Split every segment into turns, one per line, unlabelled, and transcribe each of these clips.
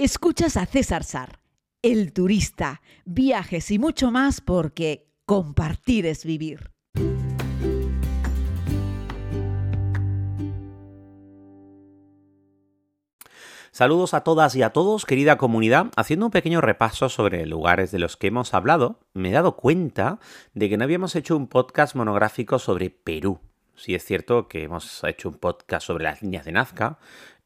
Escuchas a César Sar, el turista, viajes y mucho más porque compartir es vivir.
Saludos a todas y a todos, querida comunidad. Haciendo un pequeño repaso sobre lugares de los que hemos hablado, me he dado cuenta de que no habíamos hecho un podcast monográfico sobre Perú. Sí es cierto que hemos hecho un podcast sobre las líneas de Nazca,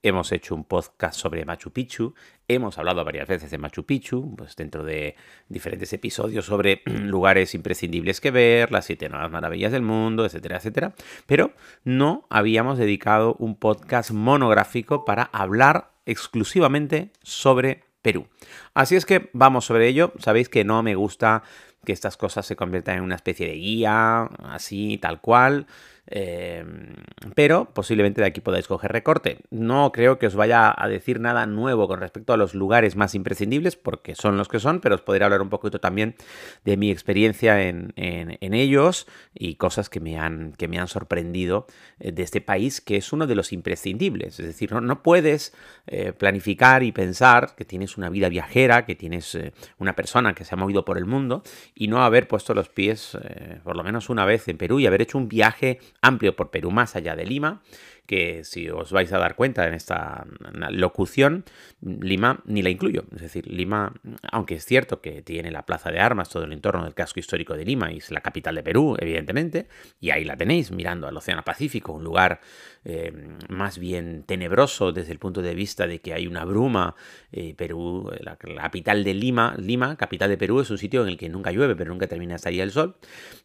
hemos hecho un podcast sobre Machu Picchu, hemos hablado varias veces de Machu Picchu, pues dentro de diferentes episodios sobre lugares imprescindibles que ver, las siete nuevas maravillas del mundo, etcétera, etcétera, pero no habíamos dedicado un podcast monográfico para hablar exclusivamente sobre Perú. Así es que vamos sobre ello. Sabéis que no me gusta que estas cosas se conviertan en una especie de guía, así, tal cual. Em, pero posiblemente de aquí podáis coger recorte. No creo que os vaya a decir nada nuevo con respecto a los lugares más imprescindibles, porque son los que son, pero os podré hablar un poquito también de mi experiencia en, ellos y cosas que me han, que me han sorprendido eh, de este país, que es uno de los imprescindibles. Es decir, no, puedes eh, planificar y pensar que tienes una vida viajera, que tienes eh, una persona que se ha movido por el mundo y no haber puesto los pies por lo menos una vez en Perú y haber hecho un viaje amplio por Perú más allá de Lima, que si os vais a dar cuenta en esta locución, Lima ni la incluyo. Es decir, Lima, aunque es cierto que tiene la plaza de armas, todo el entorno del casco histórico de Lima y es la capital de Perú, evidentemente, y ahí la tenéis mirando al Océano Pacífico, un lugar eh, más bien tenebroso desde el punto de vista de que hay una bruma. Eh, Perú, la, capital de Lima, Lima, capital de Perú, es un sitio en el que nunca llueve, pero nunca termina de salir el sol.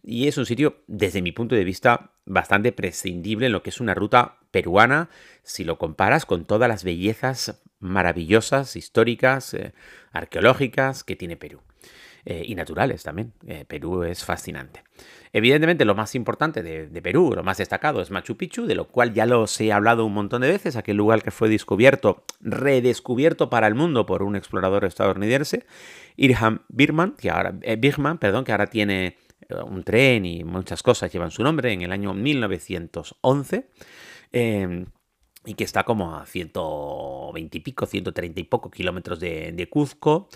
Y es un sitio, desde mi punto de vista, bastante prescindible en lo que es una ruta peruana si lo comparas con todas las bellezas maravillosas, históricas, eh, arqueológicas que tiene Perú. y naturales también. Perú es fascinante. Evidentemente, lo más importante de, Perú, lo más destacado es Machu Picchu, de lo cual ya los he hablado un montón de veces, aquel lugar que fue descubierto, redescubierto para el mundo por un explorador estadounidense, Irham Birman, que ahora, eh, perdón, que ahora tiene eh, un tren y muchas cosas llevan su nombre en el año 1911. Em, y que está como a 120 y pico, 130 y poco kilómetros de, Cuzco,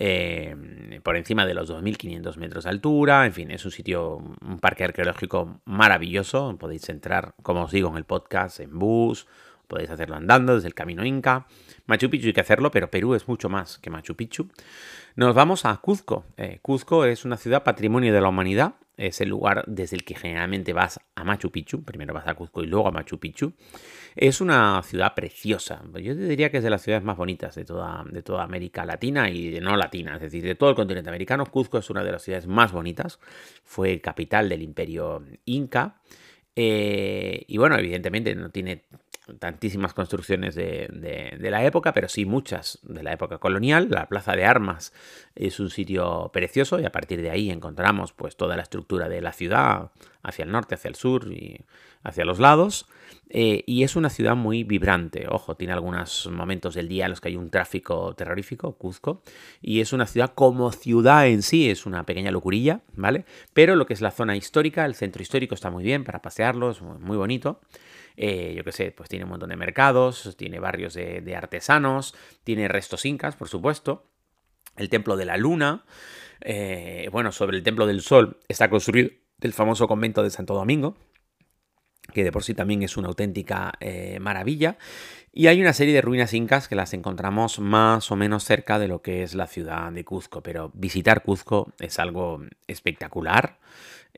Em, por encima de los 2.500 metros de altura. En fin, es un sitio, un parque arqueológico maravilloso. Podéis entrar, como os digo, en el podcast en bus, podéis hacerlo andando desde el camino Inca. Machu Picchu hay que hacerlo, pero Perú es mucho más que Machu Picchu. Nos vamos a Cuzco. Eh, Cuzco es una ciudad patrimonio de la humanidad. Es el lugar desde el que generalmente vas a Machu Picchu. Primero vas a Cuzco y luego a Machu Picchu. Es una ciudad preciosa. Yo te diría que es de las ciudades más bonitas de toda, de toda América Latina y no latina, es decir, de todo el continente americano. Cuzco es una de las ciudades más bonitas. Fue capital del imperio inca. Eh, y bueno, evidentemente no tiene tantísimas construcciones de, la época, pero sí muchas de la época colonial. La Plaza de Armas es un sitio precioso y a partir de ahí encontramos pues toda la estructura de la ciudad hacia el norte, hacia el sur y hacia los lados. Eh, y es una ciudad muy vibrante. Ojo, tiene algunos momentos del día en los que hay un tráfico terrorífico, Cuzco. Y es una ciudad como ciudad en sí, es una pequeña locurilla, ¿vale? Pero lo que es la zona histórica, el centro histórico está muy bien para pasearlo, es muy bonito. Eh, yo qué sé, pues tiene un montón de mercados, tiene barrios de, artesanos, tiene restos incas, por supuesto, el templo de la luna, eh, bueno, sobre el templo del sol está construido el famoso convento de Santo Domingo, que de por sí también es una auténtica eh, maravilla. Y hay una serie de ruinas incas que las encontramos más o menos cerca de lo que es la ciudad de Cuzco, pero visitar Cuzco es algo espectacular.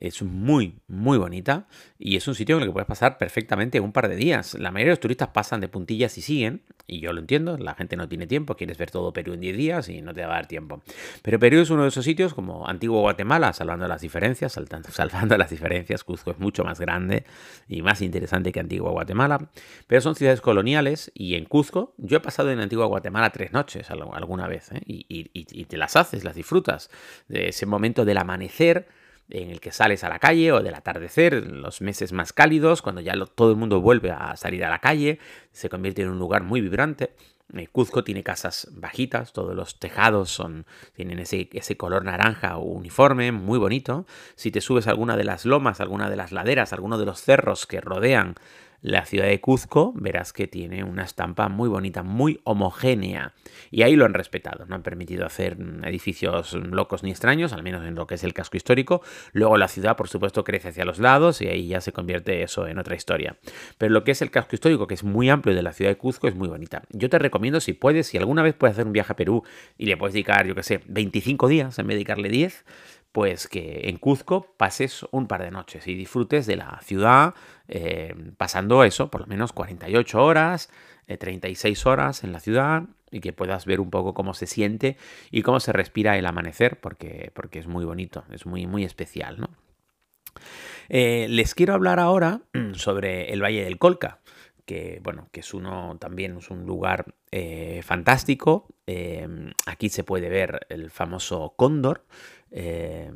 Es muy, muy bonita y es un sitio en el que puedes pasar perfectamente un par de días. La mayoría de los turistas pasan de puntillas y siguen, y yo lo entiendo, la gente no tiene tiempo, quieres ver todo Perú en 10 días y no te va a dar tiempo. Pero Perú es uno de esos sitios como antiguo Guatemala, salvando las diferencias, salvando las diferencias, Cuzco es mucho más grande y más interesante que Antigua Guatemala, pero son ciudades coloniales y en Cuzco yo he pasado en Antigua Guatemala tres noches alguna vez ¿eh? y, y te las haces, las disfrutas, de ese momento del amanecer en el que sales a la calle o del atardecer, los meses más cálidos, cuando ya todo el mundo vuelve a salir a la calle, se convierte en un lugar muy vibrante. Eh, Cuzco tiene casas bajitas, todos los tejados son, tienen ese, ese color naranja uniforme, muy bonito. Si te subes a alguna de las lomas, alguna de las laderas, alguno de los cerros que rodean la ciudad de Cuzco, verás que tiene una estampa muy bonita, muy homogénea. Y ahí lo han respetado, no han permitido hacer edificios locos ni extraños, al menos en lo que es el casco histórico. Luego la ciudad, por supuesto, crece hacia los lados y ahí ya se convierte eso en otra historia. Pero lo que es el casco histórico, que es muy amplio de la ciudad de Cuzco, es muy bonita. Yo te recomiendo, si puedes, si alguna vez puedes hacer un viaje a Perú y le puedes dedicar, yo que sé, 25 días en vez de dedicarle 10, pues que en Cuzco pases un par de noches y disfrutes de la ciudad, eh, pasando eso, por lo menos 48 horas, 36 eh, horas en la ciudad y que puedas ver un poco cómo se siente y cómo se respira el amanecer, porque, porque es muy bonito, es muy, muy especial. ¿no? Eh, les quiero hablar ahora sobre el Valle del Colca que bueno, que es uno también es un lugar fantástico. aquí se puede ver el famoso cóndor, eh,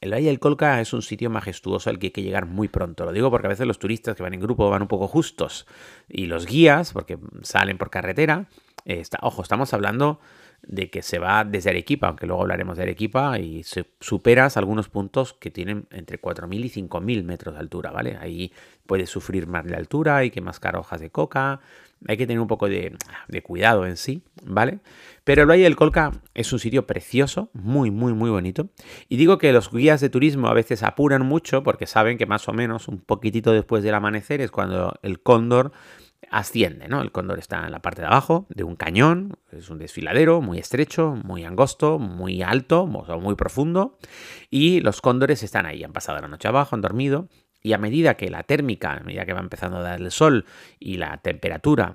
el Valle del Colca es un sitio majestuoso al que hay que llegar muy pronto. Lo digo porque a veces los turistas que van en grupo van un poco justos y los guías, porque salen por carretera, eh, ojo, estamos hablando de que se va desde Arequipa, aunque luego hablaremos de Arequipa, y superas algunos puntos que tienen entre 4.000 y 5.000 metros de altura, ¿vale? Ahí puedes sufrir más de altura, hay que mascar hojas de coca, hay que tener un poco de, cuidado en sí, ¿vale? Pero el Valle del Colca es un sitio precioso, muy, muy, muy bonito. Y digo que los guías de turismo a veces apuran mucho porque saben que más o menos un poquitito después del amanecer es cuando el cóndor asciende, ¿no? El cóndor está en la parte de abajo de un cañón, es un desfiladero muy estrecho, muy angosto, muy alto, muy profundo, y los cóndores están ahí, han pasado la noche abajo, han dormido, y a medida que la térmica, a medida que va empezando a dar el sol y la temperatura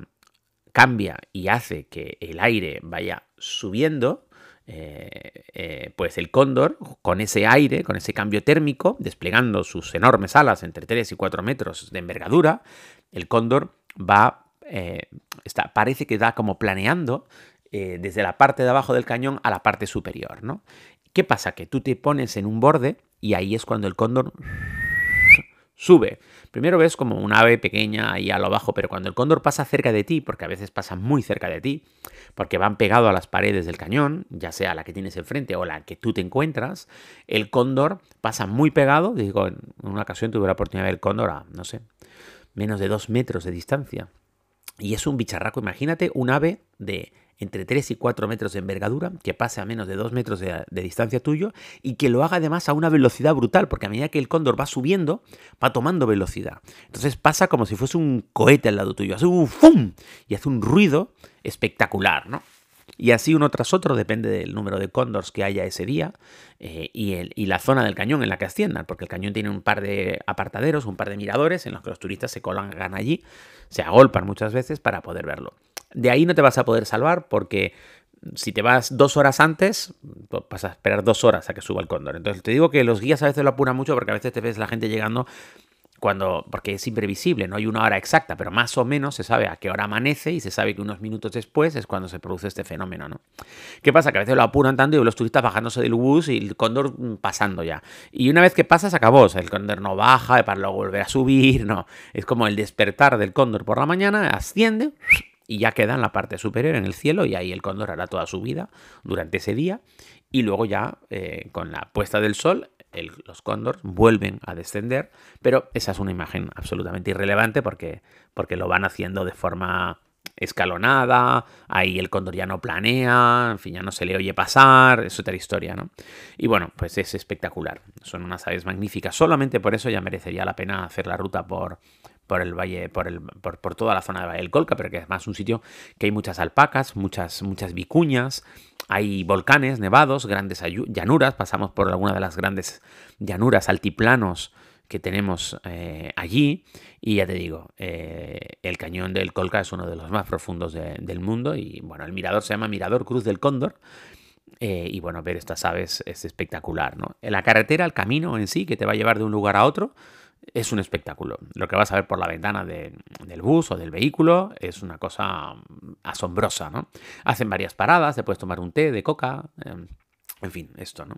cambia y hace que el aire vaya subiendo, eh, eh, pues el cóndor, con ese aire, con ese cambio térmico, desplegando sus enormes alas entre 3 y 4 metros de envergadura, el cóndor va, eh, está, parece que da como planeando desde la parte de abajo del cañón a la parte superior, ¿no? ¿Qué pasa? Que tú te pones en un borde y ahí es cuando el cóndor sube. Primero ves como un ave pequeña ahí a lo bajo, pero cuando el cóndor pasa cerca de ti, porque a veces pasa muy cerca de ti, porque van pegados a las paredes del cañón, ya sea la que tienes enfrente o la que tú te encuentras, el cóndor pasa muy pegado. Digo, en una ocasión tuve la oportunidad de ver el cóndor a, no sé, menos de dos metros de distancia. Y es un bicharraco, imagínate un ave de entre 3 y 4 metros de envergadura, que pase a menos de 2 metros de, distancia tuyo y que lo haga además a una velocidad brutal, porque a medida que el cóndor va subiendo, va tomando velocidad. Entonces pasa como si fuese un cohete al lado tuyo, hace un ¡fum! y hace un ruido espectacular, ¿no? Y así uno tras otro, depende del número de cóndors que haya ese día eh, y, y, la zona del cañón en la que asciendan, porque el cañón tiene un par de apartaderos, un par de miradores en los que los turistas se colgan allí, se agolpan muchas veces para poder verlo. De ahí no te vas a poder salvar porque si te vas dos horas antes, vas a esperar dos horas a que suba el cóndor. Entonces te digo que los guías a veces lo apuran mucho porque a veces te ves la gente llegando cuando, porque es imprevisible, no hay una hora exacta, pero más o menos se sabe a qué hora amanece y se sabe que unos minutos después es cuando se produce este fenómeno, ¿no? ¿Qué pasa? Que a veces lo apuran tanto y los turistas bajándose del bus y el cóndor pasando ya. Y una vez que pasa, se acabó. O sea, el cóndor no baja para luego volver a subir, no. Es como el despertar del cóndor por la mañana, asciende y ya queda en la parte superior, en el cielo, y ahí el cóndor hará toda su vida durante ese día. Y luego ya, eh, con la puesta del sol, los cóndores vuelven a descender, pero esa es una imagen absolutamente irrelevante porque, porque lo van haciendo de forma escalonada, ahí el cóndor ya no planea, en fin, ya no se le oye pasar, es otra historia, ¿no? Y bueno, pues es espectacular, son unas aves magníficas, solamente por eso ya merecería la pena hacer la ruta por, por el valle, por, el, por, toda la zona de Valle del Colca, pero que es más un sitio que hay muchas alpacas, muchas, muchas vicuñas, hay volcanes nevados, grandes llanuras, pasamos por alguna de las grandes llanuras, altiplanos que tenemos eh, allí. Y ya te digo, eh, el cañón del Colca es uno de los más profundos del mundo. Y bueno, el mirador se llama Mirador Cruz del Cóndor. Eh, y bueno, ver estas aves es espectacular, ¿no? La carretera, el camino en sí, que te va a llevar de un lugar a otro, es un espectáculo. Lo que vas a ver por la ventana del bus o del vehículo es una cosa asombrosa, ¿no? Hacen varias paradas, te puedes tomar un té de coca, em, en fin, esto, ¿no?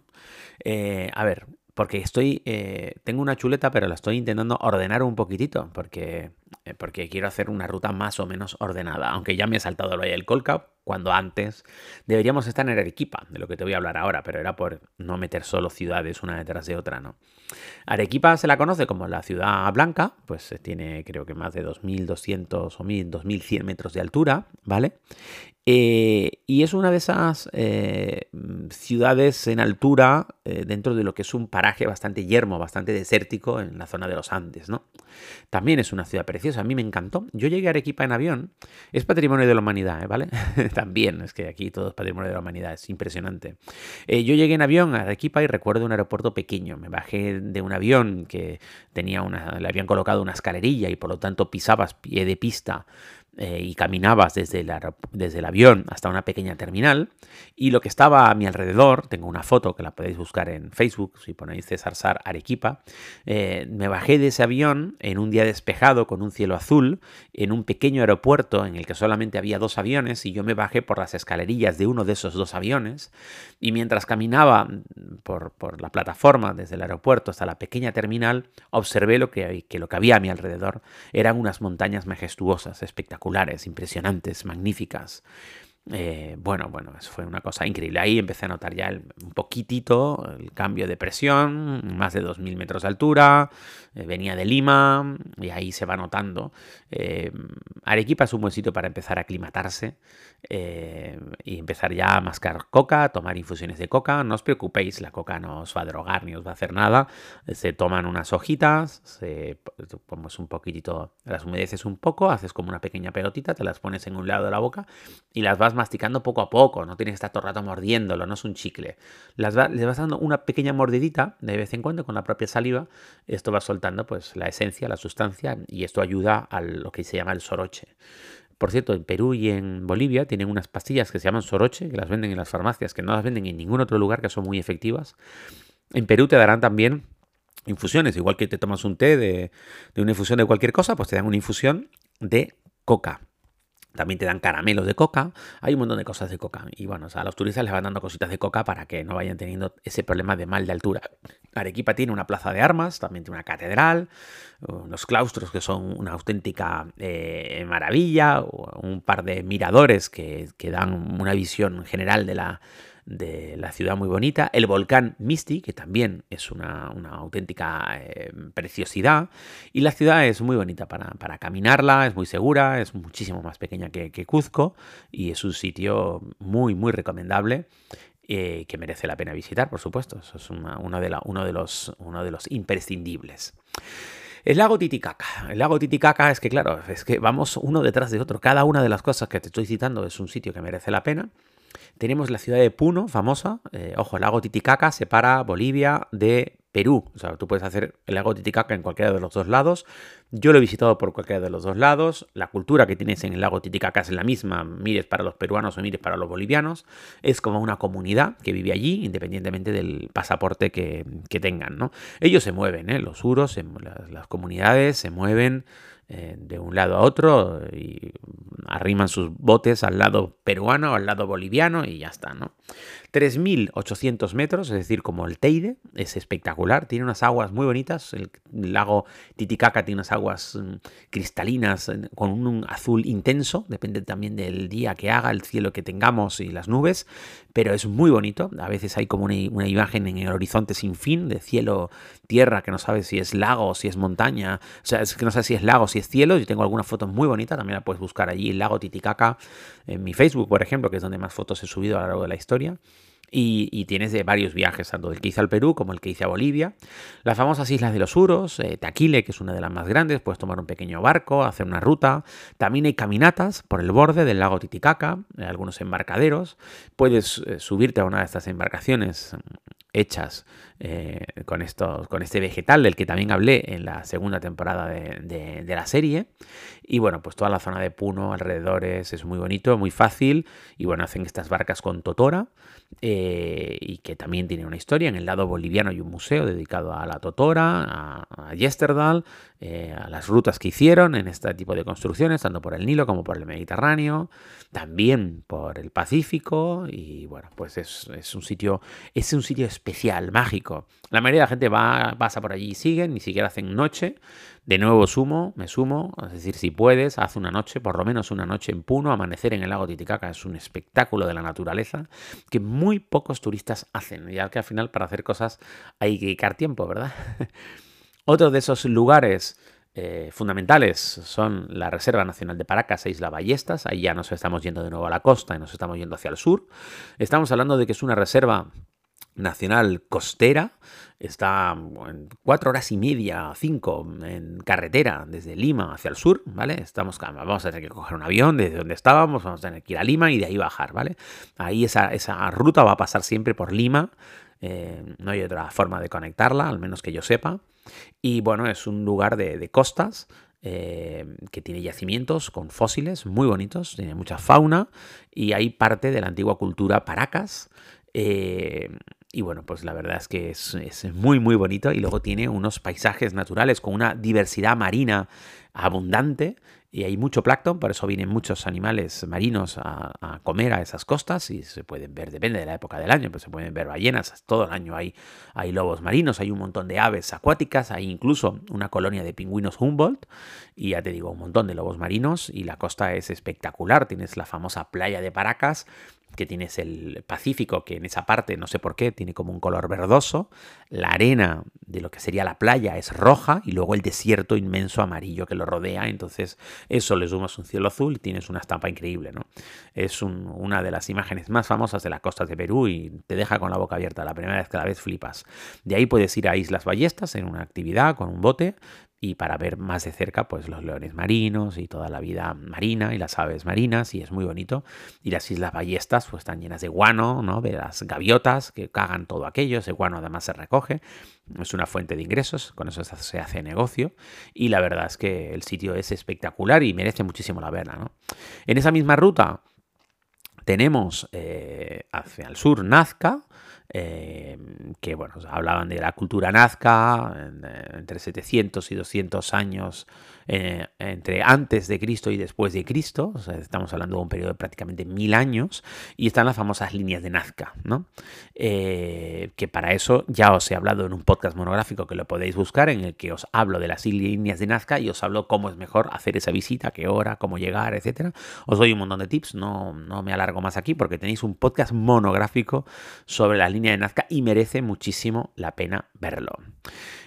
Eh, a ver, porque estoy, eh, tengo una chuleta, pero la estoy intentando ordenar un poquitito, porque porque quiero hacer una ruta más o menos ordenada, aunque ya me he saltado lo del Colcap, cuando antes deberíamos estar en Arequipa, de lo que te voy a hablar ahora, pero era por no meter solo ciudades una detrás de otra, ¿no? Arequipa se la conoce como la ciudad blanca, pues tiene creo que más de 2.200 o 2.100 metros de altura, ¿vale? Eh, y es una de esas eh, ciudades en altura eh, dentro de lo que es un paraje bastante yermo, bastante desértico en la zona de los Andes, ¿no? También es una ciudad preciosa, a mí me encantó. Yo llegué a Arequipa en avión, es patrimonio de la humanidad, ¿vale? También, es que aquí todo es patrimonio de la humanidad, es impresionante. yo llegué en avión a Arequipa y recuerdo un aeropuerto pequeño, me bajé de un avión que tenía una, le habían colocado una escalerilla y por lo tanto pisabas pie de pista eh, y caminabas desde el, desde el avión hasta una pequeña terminal y lo que estaba a mi alrededor, tengo una foto que la podéis buscar en Facebook si ponéis César Sar Arequipa, eh, me bajé de ese avión en un día despejado con un cielo azul en un pequeño aeropuerto en el que solamente había dos aviones y yo me bajé por las escalerillas de uno de esos dos aviones y mientras caminaba por, por la plataforma desde el aeropuerto hasta la pequeña terminal observé lo que, que lo que había a mi alrededor eran unas montañas majestuosas, espectaculares impresionantes, magníficas. Eh, bueno, bueno, eso fue una cosa increíble. Ahí empecé a notar ya un poquitito el cambio de presión, más de 2.000 metros de altura, eh, venía de Lima y ahí se va notando. Eh, Arequipa es un buen sitio para empezar a aclimatarse y empezar ya a mascar coca, tomar infusiones de coca. No os preocupéis, la coca no os va a drogar ni os va a hacer nada. Se toman unas hojitas, se pones un poquitito, las humedeces un poco, haces como una pequeña pelotita, te las pones en un lado de la boca y las vas masticando poco a poco, no tienes que estar todo el rato mordiéndolo, no es un chicle. Las le vas dando una pequeña mordidita de vez en cuando con la propia saliva, esto va soltando pues la esencia, la sustancia y esto ayuda a lo que se llama el soroche. Por cierto, en Perú y en Bolivia tienen unas pastillas que se llaman soroche, que las venden en las farmacias, que no las venden en ningún otro lugar, que son muy efectivas. En Perú te darán también infusiones, igual que te tomas un té de, de una infusión de cualquier cosa, pues te dan una infusión de coca. También te dan caramelos de coca, hay un montón de cosas de coca. Y bueno, a los turistas les van dando cositas de coca para que no vayan teniendo ese problema de mal de altura. Arequipa tiene una plaza de armas, también tiene una catedral, unos claustros que son una auténtica eh, maravilla, un par de miradores que, que dan una visión general de la, de la ciudad muy bonita, el volcán Misti, que también es una, auténtica eh, preciosidad, y la ciudad es muy bonita para, caminarla, es muy segura, es muchísimo más pequeña que, Cuzco y es un sitio muy, muy recomendable. Eh, que merece la pena visitar, por supuesto. Eso es uno, de uno, de los, uno de los imprescindibles. El lago Titicaca. El lago Titicaca es que, claro, es que vamos uno detrás de otro. Cada una de las cosas que te estoy citando es un sitio que merece la pena. Tenemos la ciudad de Puno, famosa. Eh, ojo, el lago Titicaca separa Bolivia de Perú. O sea, tú puedes hacer el lago Titicaca en cualquiera de los dos lados. Yo lo he visitado por cualquiera de los dos lados. La cultura que tienes en el lago Titicaca es la misma, mires para los peruanos o mires para los bolivianos. Es como una comunidad que vive allí, independientemente del pasaporte que, tengan. ¿no? Ellos se mueven, ¿eh? los uros, las comunidades se mueven eh, de un lado a otro y arriman sus botes al lado peruano o al lado boliviano y ya está, ¿no? 3.800 metros, es decir, como el Teide, es espectacular, tiene unas aguas muy bonitas, el lago Titicaca tiene unas aguas mm, cristalinas con un azul intenso, depende también del día que haga, el cielo que tengamos y las nubes, pero es muy bonito, a veces hay como una, imagen en el horizonte sin fin de cielo, tierra, que no sabes si es lago si es montaña, o sea, es que no sabes si es lago si es cielo, yo tengo alguna foto muy bonita, también la puedes buscar allí, el lago Titicaca, en mi Facebook, por ejemplo, que es donde más fotos he subido a lo largo de la historia. Y, tienes de varios viajes, tanto el que hice al Perú como el que hice a Bolivia. Las famosas Islas de los Uros, eh, Taquile, que es una de las más grandes, puedes tomar un pequeño barco, hacer una ruta. También hay caminatas por el borde del lago Titicaca, eh, algunos embarcaderos. Puedes eh, subirte a una de estas embarcaciones hechas con, estos, con este vegetal del que también hablé en la segunda temporada de, la serie. Y bueno, pues toda la zona de Puno, alrededores, es muy bonito, muy fácil. Y bueno, hacen estas barcas con Totora. Eh, y que también tiene una historia. En el lado boliviano hay un museo dedicado a la Totora, a, a Yesterdal, eh, a las rutas que hicieron en este tipo de construcciones, tanto por el Nilo como por el Mediterráneo, también por el Pacífico. Y bueno, pues es, un sitio, es un sitio especial, mágico. La mayoría de la gente va, pasa por allí y siguen, ni siquiera hacen noche. De nuevo sumo, me sumo, es decir, si puedes, haz una noche, por lo menos una noche en Puno, amanecer en el lago Titicaca es un espectáculo de la naturaleza que muy pocos turistas hacen, ya que al final para hacer cosas hay que dedicar tiempo, ¿verdad? Otro de esos lugares eh, fundamentales son la Reserva Nacional de Paracas e Isla Ballestas. Ahí ya nos estamos yendo de nuevo a la costa y nos estamos yendo hacia el sur. Estamos hablando de que es una reserva nacional costera. Está en cuatro horas y media, cinco, en carretera desde Lima hacia el sur, ¿vale? Estamos, vamos a tener que coger un avión desde donde estábamos, vamos a tener que ir a Lima y de ahí bajar, ¿vale? Ahí esa, esa ruta va a pasar siempre por Lima. Eh, no hay otra forma de conectarla, al menos que yo sepa. Y bueno, es un lugar de, costas eh, que tiene yacimientos con fósiles muy bonitos, tiene mucha fauna y hay parte de la antigua cultura Paracas. Eh, y bueno, pues la verdad es que es, es, muy, muy bonito y luego tiene unos paisajes naturales con una diversidad marina abundante y hay mucho plancton, por eso vienen muchos animales marinos a, comer a esas costas y se pueden ver, depende de la época del año, pero se pueden ver ballenas, todo el año hay, hay lobos marinos, hay un montón de aves acuáticas, hay incluso una colonia de pingüinos Humboldt y ya te digo, un montón de lobos marinos y la costa es espectacular, tienes la famosa playa de Paracas que tienes el Pacífico, que en esa parte, no sé por qué, tiene como un color verdoso, la arena de lo que sería la playa es roja y luego el desierto inmenso amarillo que lo rodea, entonces eso le sumas un cielo azul y tienes una estampa increíble, ¿no? Es una de las imágenes más famosas de las costas de Perú y te deja con la boca abierta, la primera vez que la ves flipas. De ahí puedes ir a Islas Ballestas en una actividad con un bote, y para ver más de cerca pues los leones marinos y toda la vida marina y las aves marinas y es muy bonito y las islas ballestas pues están llenas de guano no de las gaviotas que cagan todo aquello ese guano además se recoge es una fuente de ingresos con eso se hace negocio y la verdad es que el sitio es espectacular y merece muchísimo la pena ¿no? en esa misma ruta tenemos eh, hacia el sur Nazca eh, que bueno, hablaban de la cultura nazca, eh, entre 700 y 200 años eh, entre antes de Cristo y después de Cristo, estamos hablando de un periodo de prácticamente mil años, y están las famosas líneas de Nazca, ¿no? Eh, que para eso ya os he hablado en un podcast monográfico que lo podéis buscar, en el que os hablo de las líneas de Nazca y os hablo cómo es mejor hacer esa visita, qué hora, cómo llegar, etcétera. Os doy un montón de tips, no, no me alargo más aquí porque tenéis un podcast monográfico sobre la línea de Nazca y merece muchísimo la pena verlo.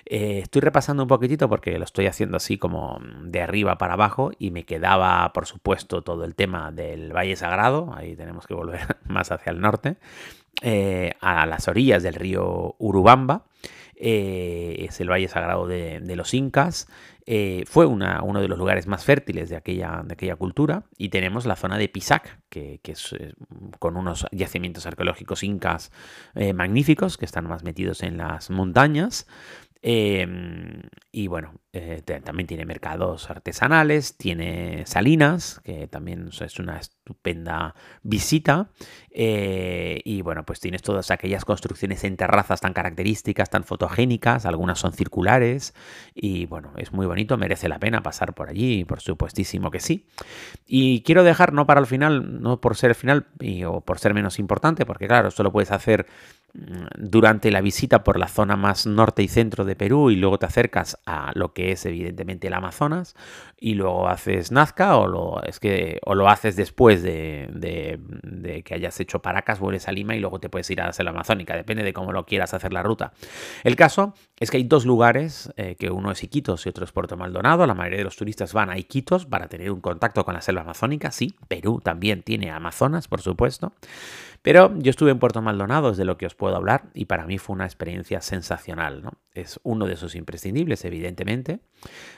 Eh, estoy repasando un poquitito porque lo estoy haciendo así como de arriba para abajo y me quedaba, por supuesto, todo el tema del Valle Sagrado, ahí tenemos que volver más hacia el norte, eh, a las orillas del río Urubamba. Eh, es el Valle Sagrado de, los Incas. fue uno de los lugares más fértiles de aquella, de aquella cultura. Y tenemos la zona de Pisac, que, es con unos yacimientos arqueológicos incas magníficos que están más metidos en las montañas. Em, y bueno, eh, también tiene mercados artesanales, tiene salinas, que también es una estupenda visita. Eh, y bueno, pues tienes todas aquellas construcciones en terrazas tan características, tan fotogénicas, algunas son circulares. Y bueno, es muy bonito, merece la pena pasar por allí, por supuestísimo que sí. Y quiero dejar, no para el final, no por ser el final o por ser menos importante, porque claro, esto lo puedes hacer durante la visita por la zona más norte y centro de Perú y luego te acercas a lo que es evidentemente el Amazonas y luego haces Nazca o lo, es que, o lo haces después de, que hayas hecho Paracas, vuelves a Lima y luego te puedes ir a la selva amazónica, depende de cómo lo quieras hacer la ruta. El caso es que hay dos lugares, eh, que uno es Iquitos y otro es Puerto Maldonado, la mayoría de los turistas van a Iquitos para tener un contacto con la selva amazónica, sí, Perú también tiene Amazonas, por supuesto, pero yo estuve en Puerto Maldonado, es de lo que os puedo hablar, y para mí fue una experiencia sensacional. ¿no? Es uno de esos imprescindibles, evidentemente.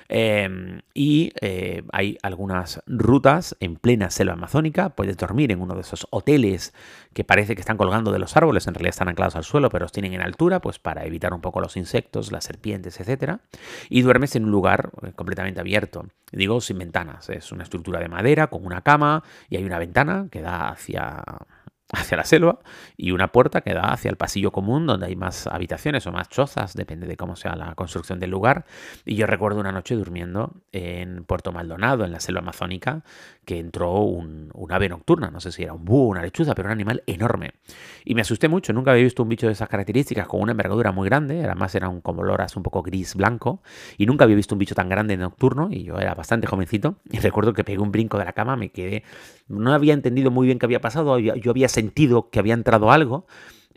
Em, y eh, hay algunas rutas en plena selva amazónica. Puedes dormir en uno de esos hoteles que parece que están colgando de los árboles, en realidad están anclados al suelo, pero los tienen en altura, pues para evitar un poco los insectos, las serpientes, etc. Y duermes en un lugar eh, completamente abierto. Digo, sin ventanas. Es una estructura de madera con una cama y hay una ventana que da hacia hacia la selva y una puerta que da hacia el pasillo común donde hay más habitaciones o más chozas, depende de cómo sea la construcción del lugar. Y yo recuerdo una noche durmiendo en Puerto Maldonado, en la selva amazónica, que entró un, ave nocturna, no sé si era un búho, una lechuza, pero un animal enorme. Y me asusté mucho, nunca había visto un bicho de esas características con una envergadura muy grande, además era un como loras un poco gris blanco, y nunca había visto un bicho tan grande nocturno, y yo era bastante jovencito, y recuerdo que pegué un brinco de la cama, me quedé, no había entendido muy bien qué había pasado, yo había sentido que había entrado algo,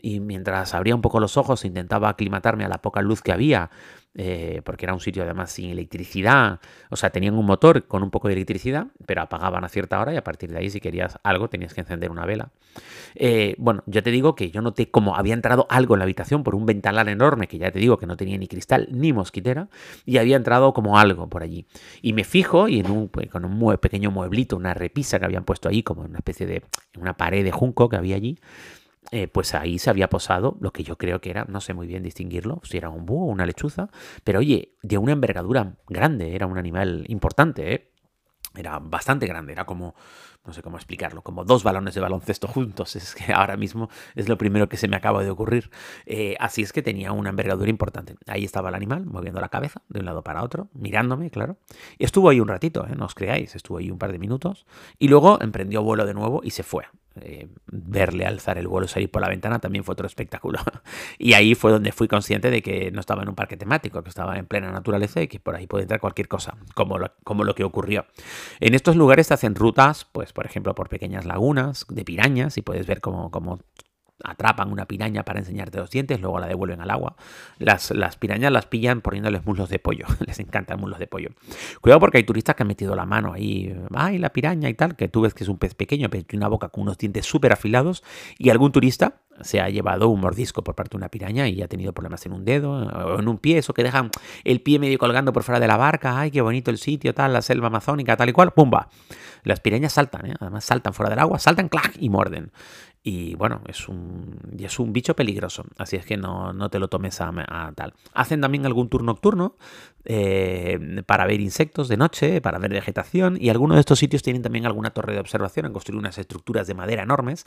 y mientras abría un poco los ojos intentaba aclimatarme a la poca luz que había, eh, porque era un sitio además sin electricidad, o sea, tenían un motor con un poco de electricidad, pero apagaban a cierta hora y a partir de ahí si querías algo tenías que encender una vela. Eh, bueno, yo te digo que yo noté como había entrado algo en la habitación por un ventanal enorme, que ya te digo que no tenía ni cristal ni mosquitera, y había entrado como algo por allí. Y me fijo y en un, pues, con un pequeño mueblito, una repisa que habían puesto ahí, como una especie de una pared de junco que había allí, eh, pues ahí se había posado lo que yo creo que era, no sé muy bien distinguirlo, si era un búho o una lechuza, pero oye, de una envergadura grande, era un animal importante, ¿eh? Era bastante grande, era como, no sé cómo explicarlo, como dos balones de baloncesto juntos. Es que ahora mismo es lo primero que se me acaba de ocurrir. Eh, así es que tenía una envergadura importante. Ahí estaba el animal, moviendo la cabeza de un lado para otro, mirándome, claro. Y estuvo ahí un ratito, no os creáis, estuvo ahí un par de minutos. Y luego emprendió vuelo de nuevo y se fue. Eh, verle alzar el vuelo y salir por la ventana también fue otro espectáculo. y ahí fue donde fui consciente de que no estaba en un parque temático, que estaba en plena naturaleza y que por ahí puede entrar cualquier cosa, como lo, como lo que ocurrió. En estos lugares se hacen rutas, pues por ejemplo, por pequeñas lagunas de pirañas y puedes ver cómo, cómo atrapan una piraña para enseñarte los dientes, luego la devuelven al agua. Las, las pirañas las pillan poniéndoles muslos de pollo, les encantan muslos de pollo. Cuidado porque hay turistas que han metido la mano ahí, ay, la piraña y tal, que tú ves que es un pez pequeño, pero tiene una boca con unos dientes súper afilados, y algún turista se ha llevado un mordisco por parte de una piraña y ha tenido problemas en un dedo o en un pie, eso que dejan el pie medio colgando por fuera de la barca, ay, qué bonito el sitio, tal, la selva amazónica, tal y cual, ¡pumba! Las pirañas saltan, ¿eh? además saltan fuera del agua, saltan, ¡clac! y muerden. Y bueno, es un, es un bicho peligroso, así es que no, no te lo tomes a, tal. Hacen también algún tour nocturno eh, para ver insectos de noche, para ver vegetación, y algunos de estos sitios tienen también alguna torre de observación, han construido unas estructuras de madera enormes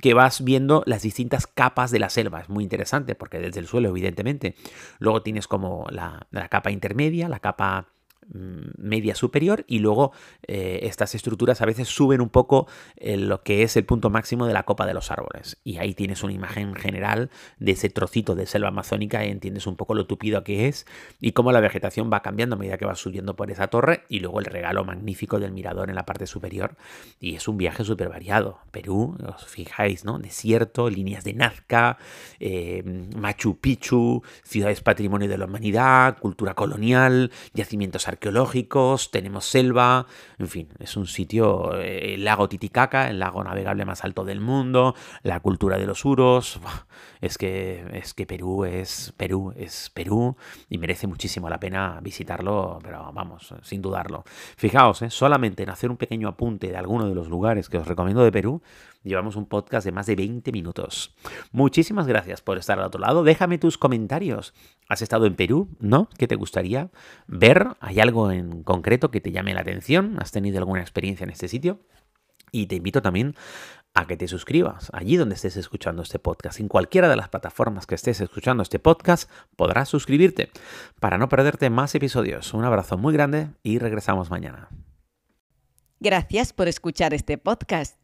que vas viendo las distintas capas de la selva. Es muy interesante porque desde el suelo, evidentemente, luego tienes como la, la capa intermedia, la capa media superior y luego eh, estas estructuras a veces suben un poco en lo que es el punto máximo de la copa de los árboles. Y ahí tienes una imagen general de ese trocito de selva amazónica y entiendes un poco lo tupido que es y cómo la vegetación va cambiando a medida que vas subiendo por esa torre y luego el regalo magnífico del mirador en la parte superior. Y es un viaje súper variado Perú, os fijáis, ¿no? desierto, líneas de Nazca eh, Machu Picchu ciudades patrimonio de la humanidad cultura colonial, yacimientos arqueológicos, tenemos selva, en fin, es un sitio, eh, el lago Titicaca, el lago navegable más alto del mundo, la cultura de los uros, es que, es que Perú es Perú, es Perú y merece muchísimo la pena visitarlo, pero vamos, sin dudarlo. Fijaos, eh, solamente en hacer un pequeño apunte de alguno de los lugares que os recomiendo de Perú, Llevamos un podcast de más de 20 minutos. Muchísimas gracias por estar al otro lado. Déjame tus comentarios. ¿Has estado en Perú? ¿No? ¿Qué te gustaría ver? ¿Hay algo en concreto que te llame la atención? ¿Has tenido alguna experiencia en este sitio? Y te invito también a que te suscribas allí donde estés escuchando este podcast. En cualquiera de las plataformas que estés escuchando este podcast podrás suscribirte para no perderte más episodios. Un abrazo muy grande y regresamos mañana.
Gracias por escuchar este podcast.